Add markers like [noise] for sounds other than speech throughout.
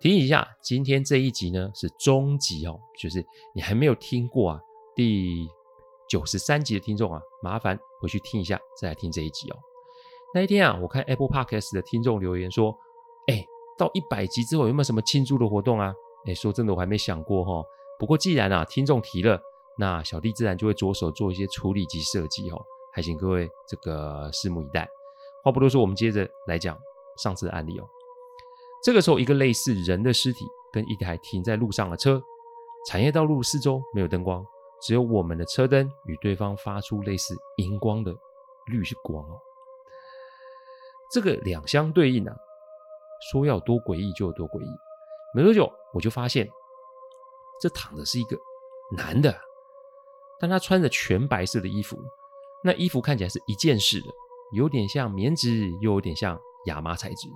提醒一下，今天这一集呢是终集哦，就是你还没有听过啊第九十三集的听众啊，麻烦回去听一下，再来听这一集哦。那一天啊，我看 Apple Podcast 的听众留言说，哎，到一百集之后有没有什么庆祝的活动啊？哎，说真的，我还没想过哈、哦。不过既然啊听众提了，那小弟自然就会着手做一些处理及设计哦，还请各位这个拭目以待。话不多说，我们接着来讲上次的案例哦。这个时候，一个类似人的尸体跟一台停在路上的车，产业道路四周没有灯光，只有我们的车灯与对方发出类似荧光的绿光哦。这个两相对应啊，说要多诡异就有多诡异。没多久，我就发现这躺的是一个男的，但他穿着全白色的衣服，那衣服看起来是一件式的，有点像棉质，又有点像亚麻材质。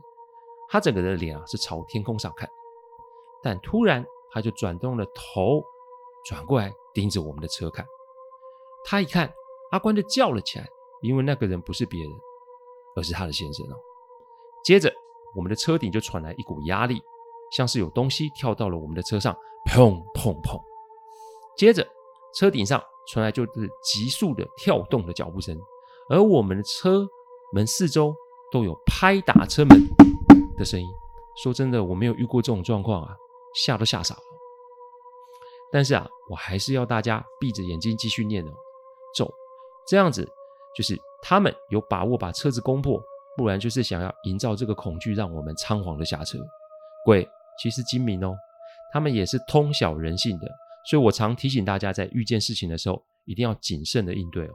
他整个人的脸啊是朝天空上看，但突然他就转动了头，转过来盯着我们的车看。他一看，阿关就叫了起来，因为那个人不是别人，而是他的先生哦。接着，我们的车顶就传来一股压力，像是有东西跳到了我们的车上，砰砰砰。接着，车顶上传来就是急速的跳动的脚步声，而我们的车门四周都有拍打车门的声音，说真的，我没有遇过这种状况啊，吓都吓傻了。但是啊，我还是要大家闭着眼睛继续念哦，咒，这样子就是他们有把握把车子攻破，不然就是想要营造这个恐惧，让我们仓皇的下车。鬼其实精明哦，他们也是通晓人性的，所以我常提醒大家，在遇见事情的时候，一定要谨慎的应对哦，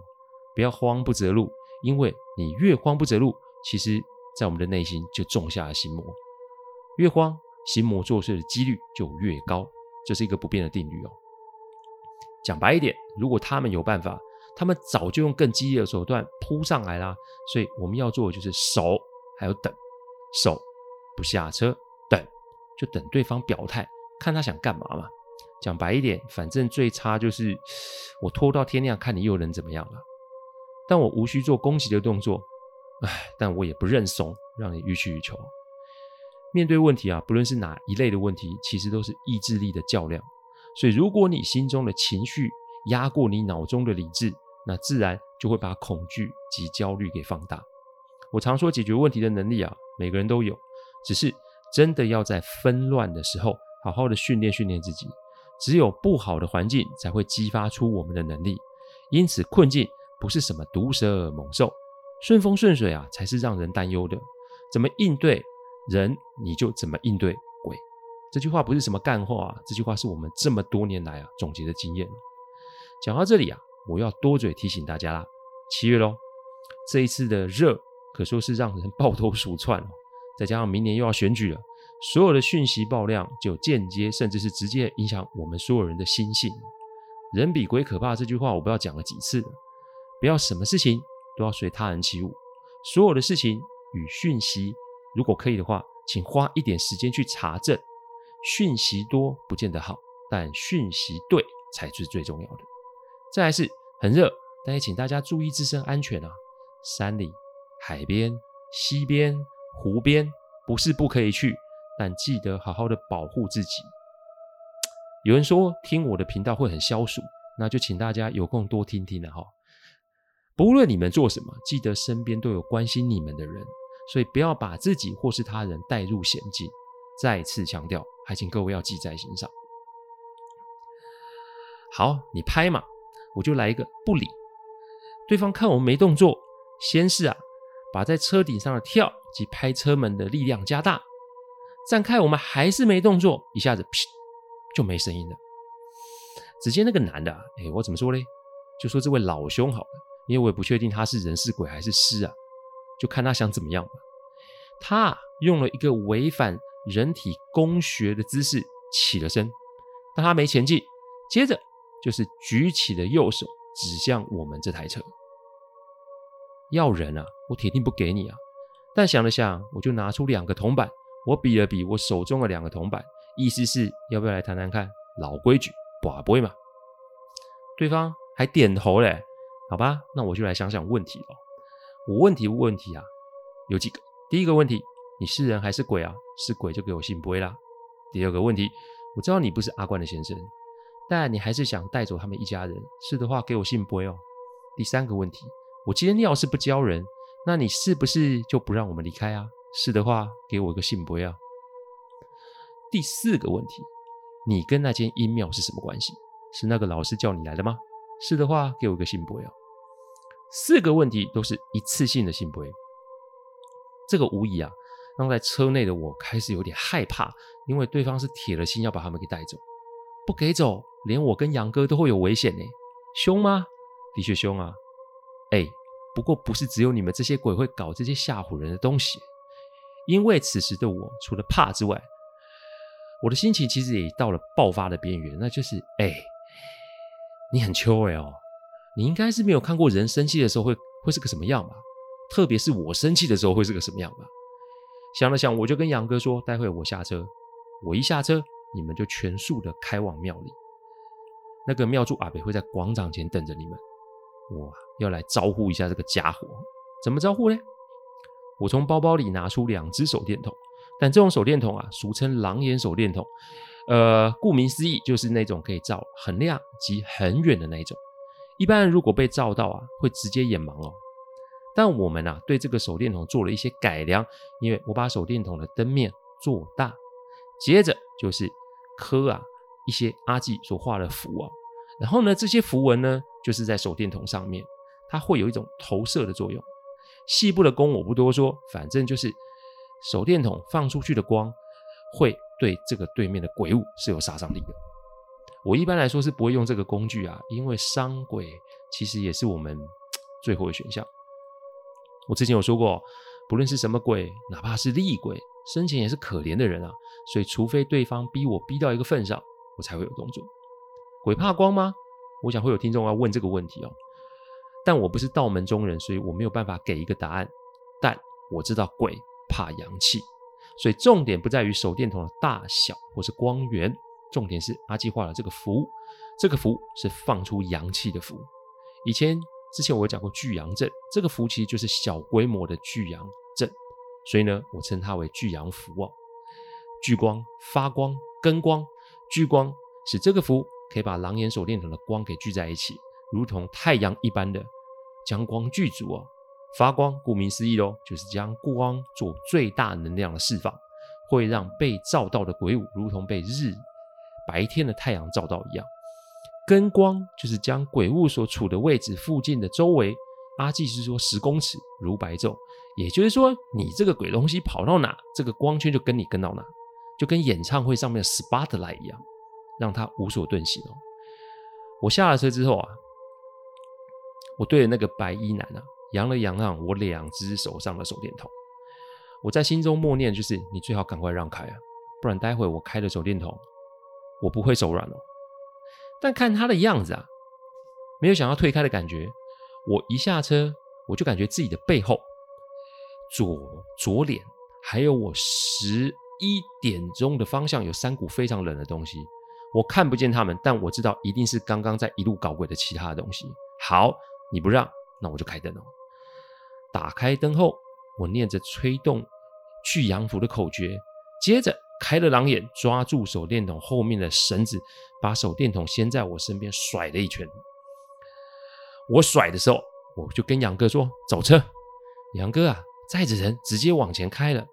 不要慌不择路，因为你越慌不择路，其实。在我们的内心就种下了心魔，越慌，心魔作祟的几率就越高，这是一个不变的定律哦。讲白一点，如果他们有办法，他们早就用更激烈的手段扑上来啦。所以我们要做的就是守，还有等，守不下车，等就等对方表态，看他想干嘛嘛。讲白一点，反正最差就是我拖到天亮，看你又能怎么样了。但我无需做攻击的动作。唉，但我也不认怂，让你予取予求。面对问题啊，不论是哪一类的问题，其实都是意志力的较量。所以，如果你心中的情绪压过你脑中的理智，那自然就会把恐惧及焦虑给放大。我常说，解决问题的能力啊，每个人都有，只是真的要在纷乱的时候，好好的训练训练自己。只有不好的环境，才会激发出我们的能力。因此，困境不是什么毒蛇猛兽。顺风顺水啊，才是让人担忧的。怎么应对人，你就怎么应对鬼。这句话不是什么干话啊，这句话是我们这么多年来啊总结的经验。讲到这里啊，我要多嘴提醒大家啦。七月喽，这一次的热可说是让人抱头鼠窜哦。再加上明年又要选举了，所有的讯息爆量就间接甚至是直接影响我们所有人的心性。人比鬼可怕这句话，我不知道讲了几次了。不要什么事情。都要随他人起舞，所有的事情与讯息，如果可以的话，请花一点时间去查证。讯息多不见得好，但讯息对才是最重要的。再来是很热，但也请大家注意自身安全啊！山里、海边、溪边、湖边，不是不可以去，但记得好好的保护自己。有人说听我的频道会很消暑，那就请大家有空多听听了哈。不论你们做什么，记得身边都有关心你们的人，所以不要把自己或是他人带入险境。再次强调，还请各位要记在心上。好，你拍嘛，我就来一个不理。对方看我们没动作，先是啊，把在车顶上的跳及拍车门的力量加大。再看我们还是没动作，一下子噗就没声音了。只见那个男的，哎，我怎么说嘞？就说这位老兄好了，因为我也不确定他是人是鬼还是尸啊，就看他想怎么样吧。他用了一个违反人体工学的姿势起了身，但他没前进，接着就是举起了右手指向我们这台车。要人啊，我铁定不给你啊！但想了想，我就拿出两个铜板，我比了比我手中的两个铜板，意思是要不要来谈谈看？老规矩，不会嘛。对方还点头嘞，好吧，那我就来想想问题了。我问题问题啊，有几个。第一个问题，你是人还是鬼啊？是鬼就给我信不会啦。第二个问题，我知道你不是阿冠的先生，但你还是想带走他们一家人，是的话给我信不会哦。第三个问题，我今天要是不教人，那你是不是就不让我们离开啊？是的话给我一个信不会啊。第四个问题，你跟那间阴庙是什么关系？是那个老师叫你来的吗？是的话给我一个信不会啊。四个问题都是一次性的信不。这个无疑啊，让在车内的我开始有点害怕，因为对方是铁了心要把他们给带走，不给走，连我跟杨哥都会有危险呢。凶吗？的确凶啊。哎，不过不是只有你们这些鬼会搞这些吓唬人的东西，因为此时的我除了怕之外，我的心情其实也到了爆发的边缘，那就是哎，你很秋哎哦，你应该是没有看过人生气的时候会会是个什么样吧？特别是我生气的时候会是个什么样吧？想了想，我就跟杨哥说：“待会我下车，我一下车，你们就全速的开往庙里。那个庙祝阿北会在广场前等着你们。我要来招呼一下这个家伙，怎么招呼呢？我从包包里拿出两只手电筒，但这种手电筒啊，俗称狼眼手电筒。呃，顾名思义，就是那种可以照很亮及很远的那种。一般人如果被照到啊，会直接眼盲哦。”但我们啊，对这个手电筒做了一些改良，因为我把手电筒的灯面做大，接着就是刻啊一些阿纪所画的符啊，然后呢，这些符文呢，就是在手电筒上面，它会有一种投射的作用。细部的功我不多说，反正就是手电筒放出去的光会对这个对面的鬼物是有杀伤力的。我一般来说是不会用这个工具啊，因为伤鬼其实也是我们最后的选项。我之前有说过，不论是什么鬼，哪怕是厉鬼，生前也是可怜的人啊。所以，除非对方逼我逼到一个份上，我才会有动作。鬼怕光吗？我想会有听众要问这个问题哦。但我不是道门中人，所以我没有办法给一个答案。但我知道鬼怕阳气，所以重点不在于手电筒的大小或是光源，重点是阿基画了这个符，这个符是放出阳气的符。以前。之前我有讲过聚阳阵，这个符其实就是小规模的聚阳阵，所以呢，我称它为聚阳符哦。聚光、发光、跟光，聚光使这个符可以把狼眼手电筒的光给聚在一起，如同太阳一般的将光聚足哦。发光，顾名思义喽，就是将光做最大能量的释放，会让被照到的鬼物如同被日白天的太阳照到一样。跟光就是将鬼物所处的位置附近的周围，阿纪是说十公尺如白昼，也就是说你这个鬼东西跑到哪，这个光圈就跟你跟到哪，就跟演唱会上面的 spotlight 一样，让他无所遁形哦。我下了车之后啊，我对着那个白衣男啊，扬了扬让我两只手上的手电筒，我在心中默念，就是你最好赶快让开啊，不然待会我开了手电筒，我不会手软哦。但看他的样子啊，没有想要退开的感觉。我一下车，我就感觉自己的背后、左左脸，还有我十一点钟的方向，有三股非常冷的东西。我看不见他们，但我知道一定是刚刚在一路搞鬼的其他的东西。好，你不让，那我就开灯了。打开灯后，我念着催动去阳符的口诀，接着。开了狼眼，抓住手电筒后面的绳子，把手电筒先在我身边甩了一圈。我甩的时候，我就跟杨哥说：“走车。”杨哥啊，载着人直接往前开了。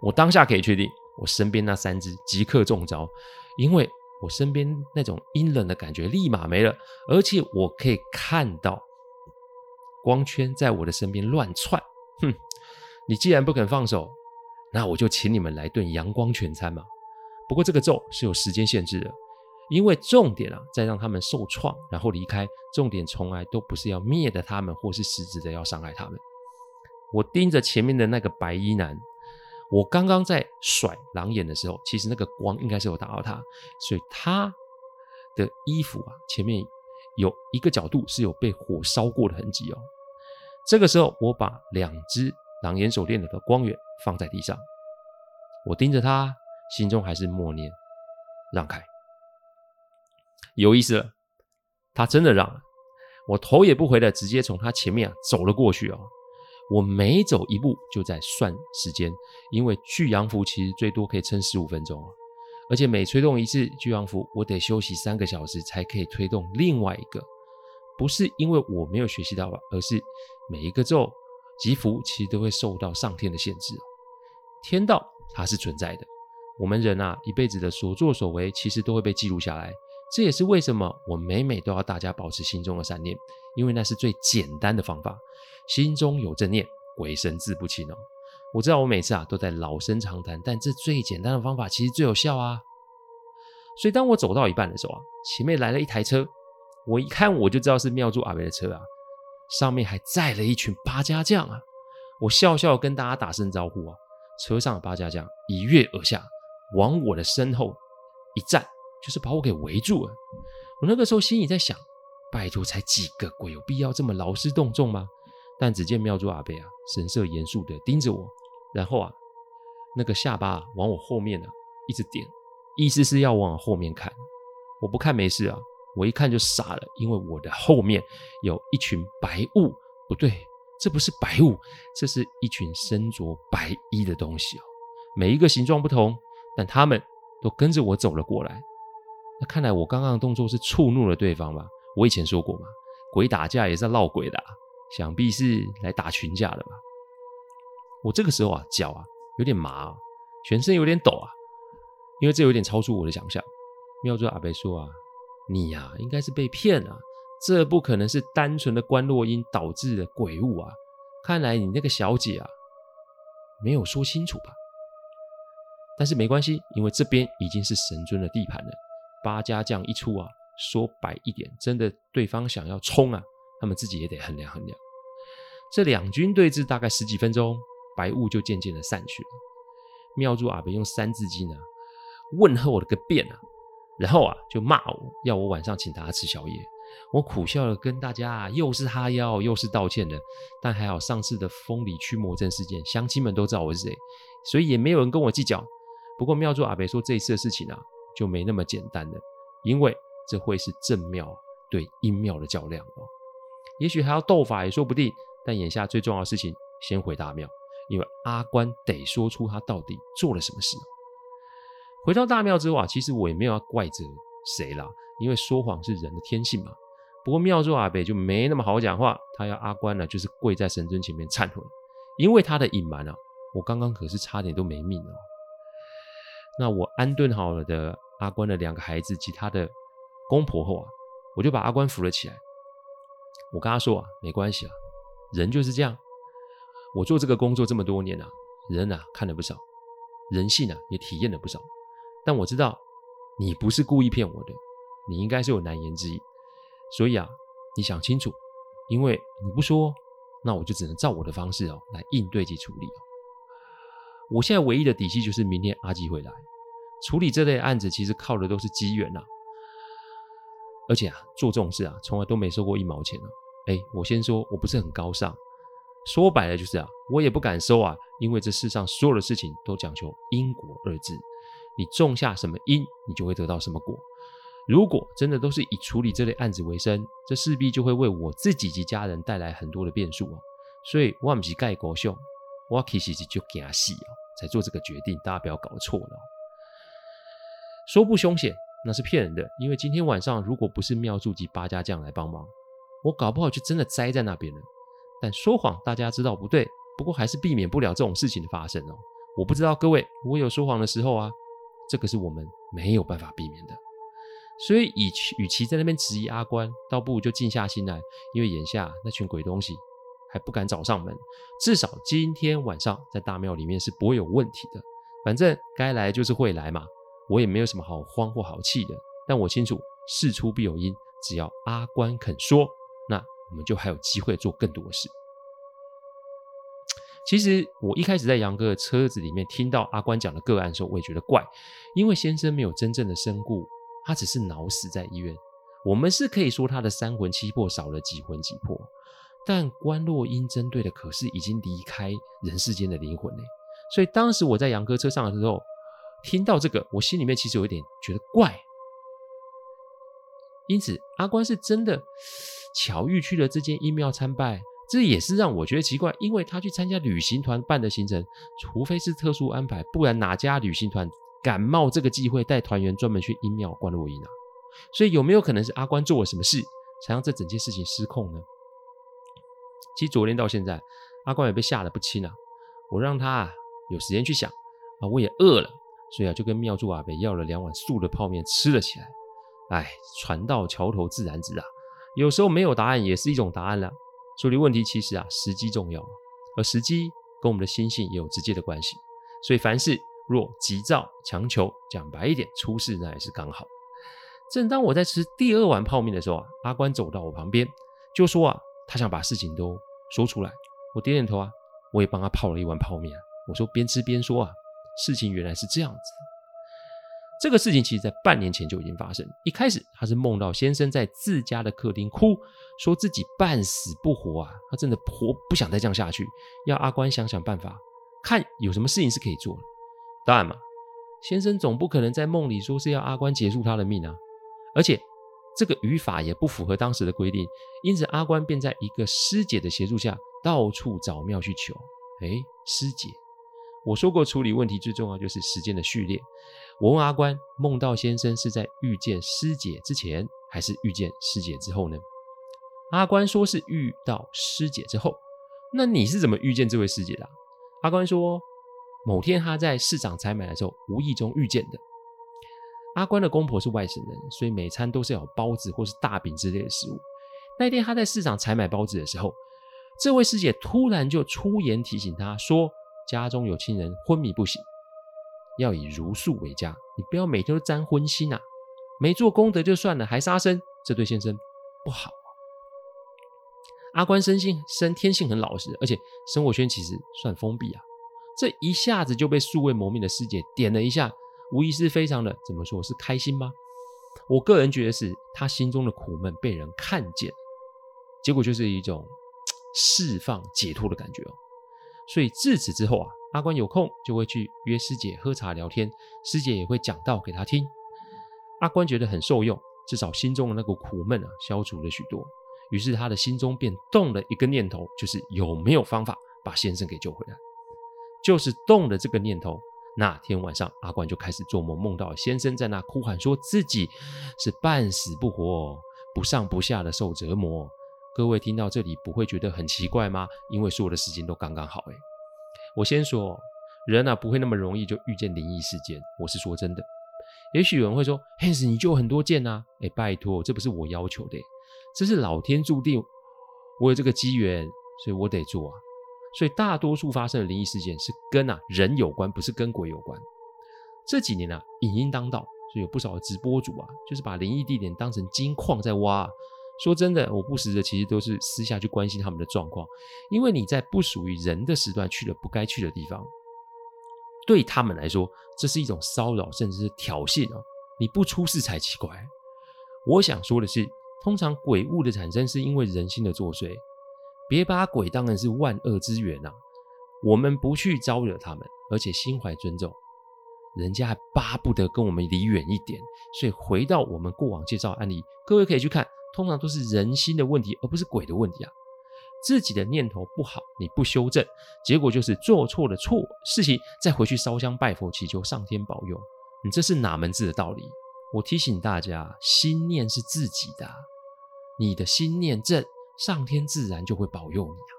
我当下可以确定，我身边那三只即刻中招，因为我身边那种阴冷的感觉立马没了，而且我可以看到光圈在我的身边乱窜。哼，你既然不肯放手，那我就请你们来顿阳光全餐嘛。不过这个咒是有时间限制的，因为重点啊在让他们受创，然后离开。重点从来都不是要灭的他们，或是实质的要伤害他们。我盯着前面的那个白衣男。我刚刚在甩狼眼的时候，其实那个光应该是有打到他，所以他的衣服啊前面有一个角度是有被火烧过的痕迹哦。这个时候，我把两只狼眼手链的光源放在地上，我盯着他，心中还是默念让开。有意思了，他真的让了，我头也不回的直接从他前面啊走了过去哦。我每走一步就在算时间，因为聚阳符其实最多可以撑十五分钟啊，而且每催动一次聚阳符，我得休息三个小时才可以推动另外一个。不是因为我没有学习到吧，而是每一个咒及福其实都会受到上天的限制。天道它是存在的，我们人啊一辈子的所作所为其实都会被记录下来。这也是为什么我每每都要大家保持心中的善念，因为那是最简单的方法。心中有正念，鬼神自不侵哦。我知道我每次啊都在老生常谈，但这最简单的方法其实最有效啊。所以当我走到一半的时候啊，前面来了一台车，我一看我就知道是庙祝阿伯的车啊，上面还载了一群八家将啊。我笑笑跟大家打声招呼啊，车上的八家将一跃而下，往我的身后一站。就是把我给围住了。我那个时候心里在想：拜托，才几个鬼，有必要这么劳师动众吗？但只见庙祝阿伯啊，神色严肃地盯着我，然后啊，那个下巴往我后面啊一直点，意思是要往后面看。我不看没事啊，我一看就傻了，因为我的后面有一群白雾。不对，这不是白雾，这是一群身着白衣的东西哦。每一个形状不同，但他们都跟着我走了过来。那看来我刚刚的动作是触怒了对方吧？我以前说过嘛，鬼打架也是要闹鬼的，想必是来打群架的吧？我这个时候啊，脚啊有点麻啊，全身有点抖啊，因为这有点超出我的想象。妙珠阿伯说啊，你呀、应该是被骗了，这不可能是单纯的观落阴导致的鬼物啊！看来你那个小姐啊没有说清楚吧？但是没关系，因为这边已经是神尊的地盘了。八家将一出啊，说白一点，真的对方想要冲啊，他们自己也得衡量衡量。这两军对峙大概十几分钟，白雾就渐渐的散去了。庙祝阿伯用三字经啊问候我的个遍啊，然后啊就骂我，要我晚上请他吃宵夜。我苦笑着，跟大家啊又是哈腰又是道歉的，但还好上次的风里驱魔阵事件，乡亲们都知道我是谁，所以也没有人跟我计较。不过庙祝阿伯说这一次的事情啊。就没那么简单了，因为这会是正庙对阴庙的较量哦。也许还要斗法也说不定，但眼下最重要的事情，先回大庙，因为阿关得说出他到底做了什么事。回到大庙之后啊，其实我也没有要怪责谁啦，因为说谎是人的天性嘛。不过庙祝阿伯就没那么好讲话，他要阿关呢，就是跪在神尊前面忏悔，因为他的隐瞒啊，我刚刚可是差点都没命哦。那我安顿好了的。阿关的两个孩子及他的公婆后啊，我就把阿关扶了起来。我跟他说啊，没关系啊，人就是这样。我做这个工作这么多年啊，人啊看了不少，人性啊也体验了不少。但我知道你不是故意骗我的，你应该是有难言之隐。所以啊，你想清楚，因为你不说，那我就只能照我的方式哦来应对及处理哦。我现在唯一的底气就是明天阿基会来。处理这类案子，其实靠的都是机缘呐。而且啊，做这种事啊，从来都没收过一毛钱哦。哎，我先说，我不是很高尚，说白了就是啊，我也不敢收啊，因为这世上所有的事情都讲求因果二字，你种下什么因，你就会得到什么果。如果真的都是以处理这类案子为生，这势必就会为我自己及家人带来很多的变数啊。所以，我不是盖国秀，我其实是就惊死哦，才做这个决定，大家不要搞错了。说不凶险，那是骗人的。因为今天晚上如果不是庙祝及八家将来帮忙，我搞不好就真的栽在那边了。但说谎，大家知道不对，不过还是避免不了这种事情的发生哦。我不知道各位，我有说谎的时候啊，这个是我们没有办法避免的。所以与其与其在那边质疑阿关，倒不如就静下心来，因为眼下那群鬼东西还不敢找上门，至少今天晚上在大庙里面是不会有问题的。反正该来就是会来嘛，我也没有什么好慌或好气的。但我清楚事出必有因，只要阿关肯说，那我们就还有机会做更多的事。其实我一开始在杨哥的车子里面听到阿关讲的个案的时候，我也觉得怪，因为先生没有真正的身故，他只是脑死在医院。我们是可以说他的三魂七魄少了几魂几魄，但关洛英针对的可是已经离开人世间的灵魂嘞。所以当时我在杨哥车上的时候，听到这个，我心里面其实有一点觉得怪。因此，阿关是真的巧遇去了这间阴庙参拜。这也是让我觉得奇怪，因为他去参加旅行团办的行程，除非是特殊安排，不然哪家旅行团敢冒这个机会带团员专门去阴庙观落阴啊？所以有没有可能是阿关做了什么事，才让这整件事情失控呢？其实昨天到现在，阿关也被吓得不轻啊。我让他啊有时间去想啊，我也饿了，所以啊就跟庙祝阿北要了两碗素的泡面吃了起来。哎，船到桥头自然直啊，有时候没有答案也是一种答案了。处理问题其实啊，时机重要，而时机跟我们的心性也有直接的关系。所以凡事若急躁强求，讲白一点，出事那也是刚好。正当我在吃第二碗泡面的时候啊，阿关走到我旁边，就说啊，他想把事情都说出来。我点点头啊，我也帮他泡了一碗泡面啊。我说边吃边说啊，事情原来是这样子。这个事情其实，在半年前就已经发生。一开始，他是梦到先生在自家的客厅哭，说自己半死不活啊，他真的活不想再这样下去，要阿关想想办法，看有什么事情是可以做的。当然嘛，先生总不可能在梦里说是要阿关结束他的命啊，而且这个语法也不符合当时的规定，因此阿关便在一个师姐的协助下，到处找庙去求。哎，师姐。我说过，处理问题最重要就是时间的序列。我问阿关，梦到先生是在遇见师姐之前，还是遇见师姐之后呢？阿关说是遇到师姐之后。那你是怎么遇见这位师姐的？阿关说，某天他在市场采买的时候，无意中遇见的。阿关的公婆是外省人，所以每餐都是有包子或是大饼之类的食物。那天他在市场采买包子的时候，这位师姐突然就出言提醒他说。家中有亲人昏迷不醒，要以茹素为佳。你不要每天都沾荤腥啊！没做功德就算了，还杀生，这对先生不好啊。阿关生性生天性很老实，而且生活圈其实算封闭啊。这一下子就被素未谋面的师姐点了一下，无疑是非常的怎么说？是开心吗？我个人觉得是他心中的苦闷被人看见，结果就是一种 [tsk] 释放解脱的感觉哦。所以自此之后啊，阿关有空就会去约师姐喝茶聊天，师姐也会讲道给他听。阿关觉得很受用，至少心中的那股苦闷啊消除了许多。于是他的心中便动了一个念头，就是有没有方法把先生给救回来。就是动了这个念头，那天晚上阿关就开始做梦，梦到先生在那哭喊，说自己是半死不活，不上不下的受折磨。各位听到这里不会觉得很奇怪吗？因为所有的事情都刚刚好。诶，我先说，人啊不会那么容易就遇见灵异事件。我是说真的。也许有人会说，Hans 你就很多件啊。诶，拜托，这不是我要求的，这是老天注定我有这个机缘，所以我得做啊。所以大多数发生的灵异事件是跟啊人有关，不是跟鬼有关。这几年啊，影音当道，所以有不少的直播主啊，就是把灵异地点当成金矿在挖。说真的，我不时的其实都是私下去关心他们的状况，因为你在不属于人的时段去了不该去的地方，对他们来说这是一种骚扰，甚至是挑衅哦。你不出事才奇怪。我想说的是，通常鬼物的产生是因为人心的作祟，别把鬼当成是万恶之源呐。我们不去招惹他们，而且心怀尊重，人家还巴不得跟我们离远一点。所以回到我们过往介绍案例，各位可以去看。通常都是人心的问题，而不是鬼的问题啊！自己的念头不好，你不修正，结果就是做错了错事情，再回去烧香拜佛，祈求上天保佑。你这是哪门子的道理？我提醒大家，心念是自己的，你的心念正，上天自然就会保佑你啊！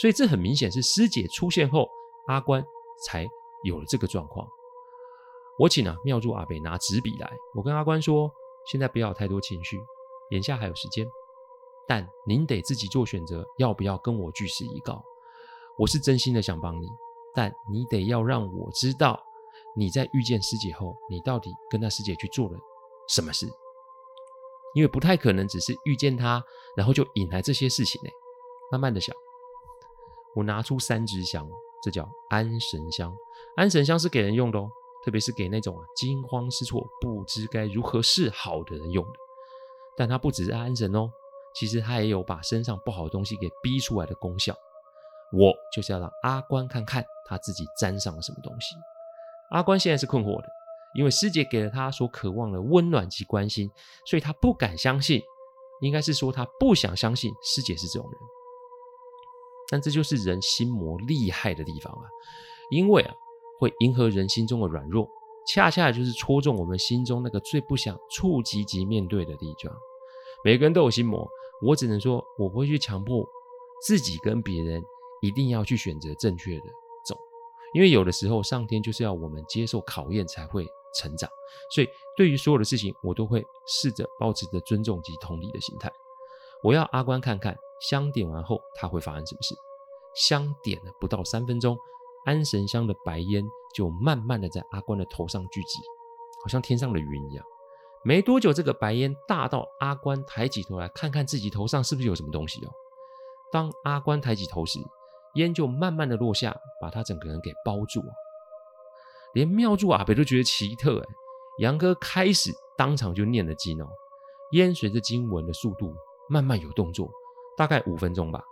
所以这很明显是师姐出现后，阿关才有了这个状况。我请啊妙珠阿北拿纸笔来，我跟阿关说。现在不要太多情绪，眼下还有时间。但您得自己做选择，要不要跟我据实以告？我是真心的想帮你，但你得要让我知道你在遇见师姐后，你到底跟那师姐去做了什么事？因为不太可能只是遇见她，然后就引来这些事情呢。慢慢的想，我拿出三支香，这叫安神香。安神香是给人用的哦，特别是给那种啊惊慌失措、不知该如何是好的人用的。但它不只是安神哦。其实他也有把身上不好的东西给逼出来的功效。我就是要让阿关看看他自己沾上了什么东西。阿关现在是困惑的，因为师姐给了他所渴望的温暖及关心，所以他不敢相信，应该是说他不想相信师姐是这种人。但这就是人心魔厉害的地方啊，因为啊会迎合人心中的软弱，恰恰就是戳中我们心中那个最不想触及及面对的地方。每个人都有心魔。我只能说，我不会去强迫自己跟别人一定要去选择正确的走，因为有的时候上天就是要我们接受考验才会成长。所以对于所有的事情，我都会试着保持着尊重及同理的心态。我要阿关看看香点完后他会发生什么事。香点了不到三分钟，安神香的白烟就慢慢的在阿关的头上聚集，好像天上的云一样。没多久，这个白烟大到阿关抬起头来看看自己头上是不是有什么东西哦。当阿关抬起头时，烟就慢慢的落下，把他整个人给包住啊。连庙祝阿北都觉得奇特哎。杨哥开始当场就念了经哦，烟随着经文的速度慢慢有动作，大概五分钟吧，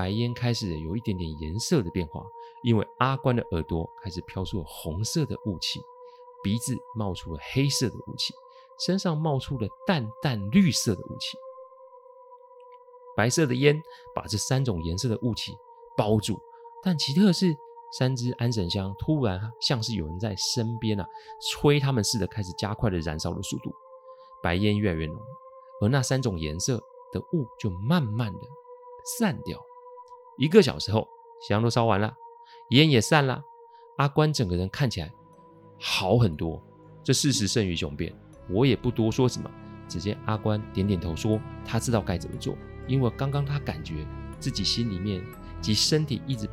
白烟开始有一点点颜色的变化，因为阿关的耳朵开始飘出了红色的雾气，鼻子冒出了黑色的雾气。身上冒出了淡淡绿色的雾气，白色的烟把这三种颜色的雾气包住。但奇特的是，三只安神香突然像是有人在身边啊催他们似的，开始加快了燃烧的速度。白烟越来越浓，而那三种颜色的雾就慢慢的散掉。一个小时后，香都烧完了，烟也散了，阿关整个人看起来好很多。这事实胜于雄辩。我也不多说什么，只见阿关点点头说：“他知道该怎么做，因为刚刚他感觉自己心里面及身体一直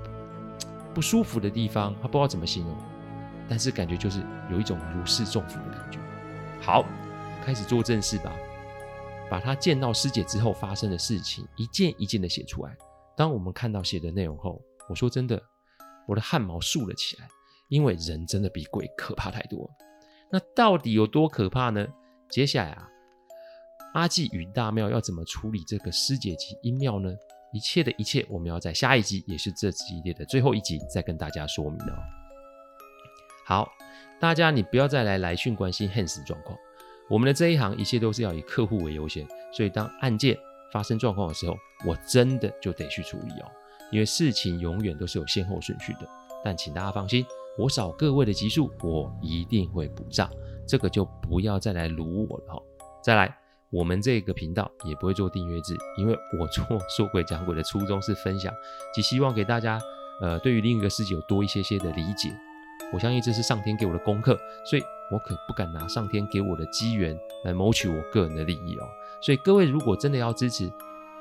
不舒服的地方，他不知道怎么形容，但是感觉就是有一种如释重负的感觉。好，开始做正事吧，把他见到师姐之后发生的事情一件一件的写出来。当我们看到写的内容后，我说真的，我的汗毛竖了起来，因为人真的比鬼可怕太多。”那到底有多可怕呢？接下来啊，阿济与大庙要怎么处理这个师姐及阴庙呢？一切的一切，我们要在下一集，也是这系列的最后一集，再跟大家说明哦。好，大家你不要再来来讯关心 Hans 状况。我们的这一行，一切都是要以客户为优先，所以当案件发生状况的时候，我真的就得去处理哦，因为事情永远都是有先后顺序的。但请大家放心。我少各位的集数，我一定会补账，这个就不要再来卢我了哈。再来，我们这个频道也不会做订阅制，因为我做 [laughs] 说鬼讲鬼的初衷是分享，及希望给大家，呃，对于另一个世界有多一些些的理解。我相信这是上天给我的功课，所以我可不敢拿上天给我的机缘来谋取我个人的利益哦。所以各位如果真的要支持，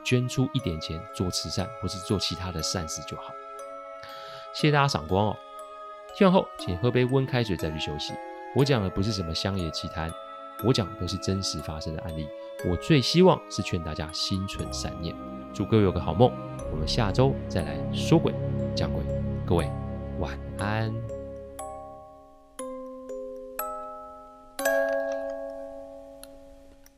捐出一点钱做慈善或是做其他的善事就好。谢谢大家赏光哦。听完后，请喝杯温开水再去休息。我讲的不是什么乡野奇谈，我讲的都是真实发生的案例。我最希望是劝大家心存善念。祝各位有个好梦，我们下周再来说鬼讲鬼。各位晚安。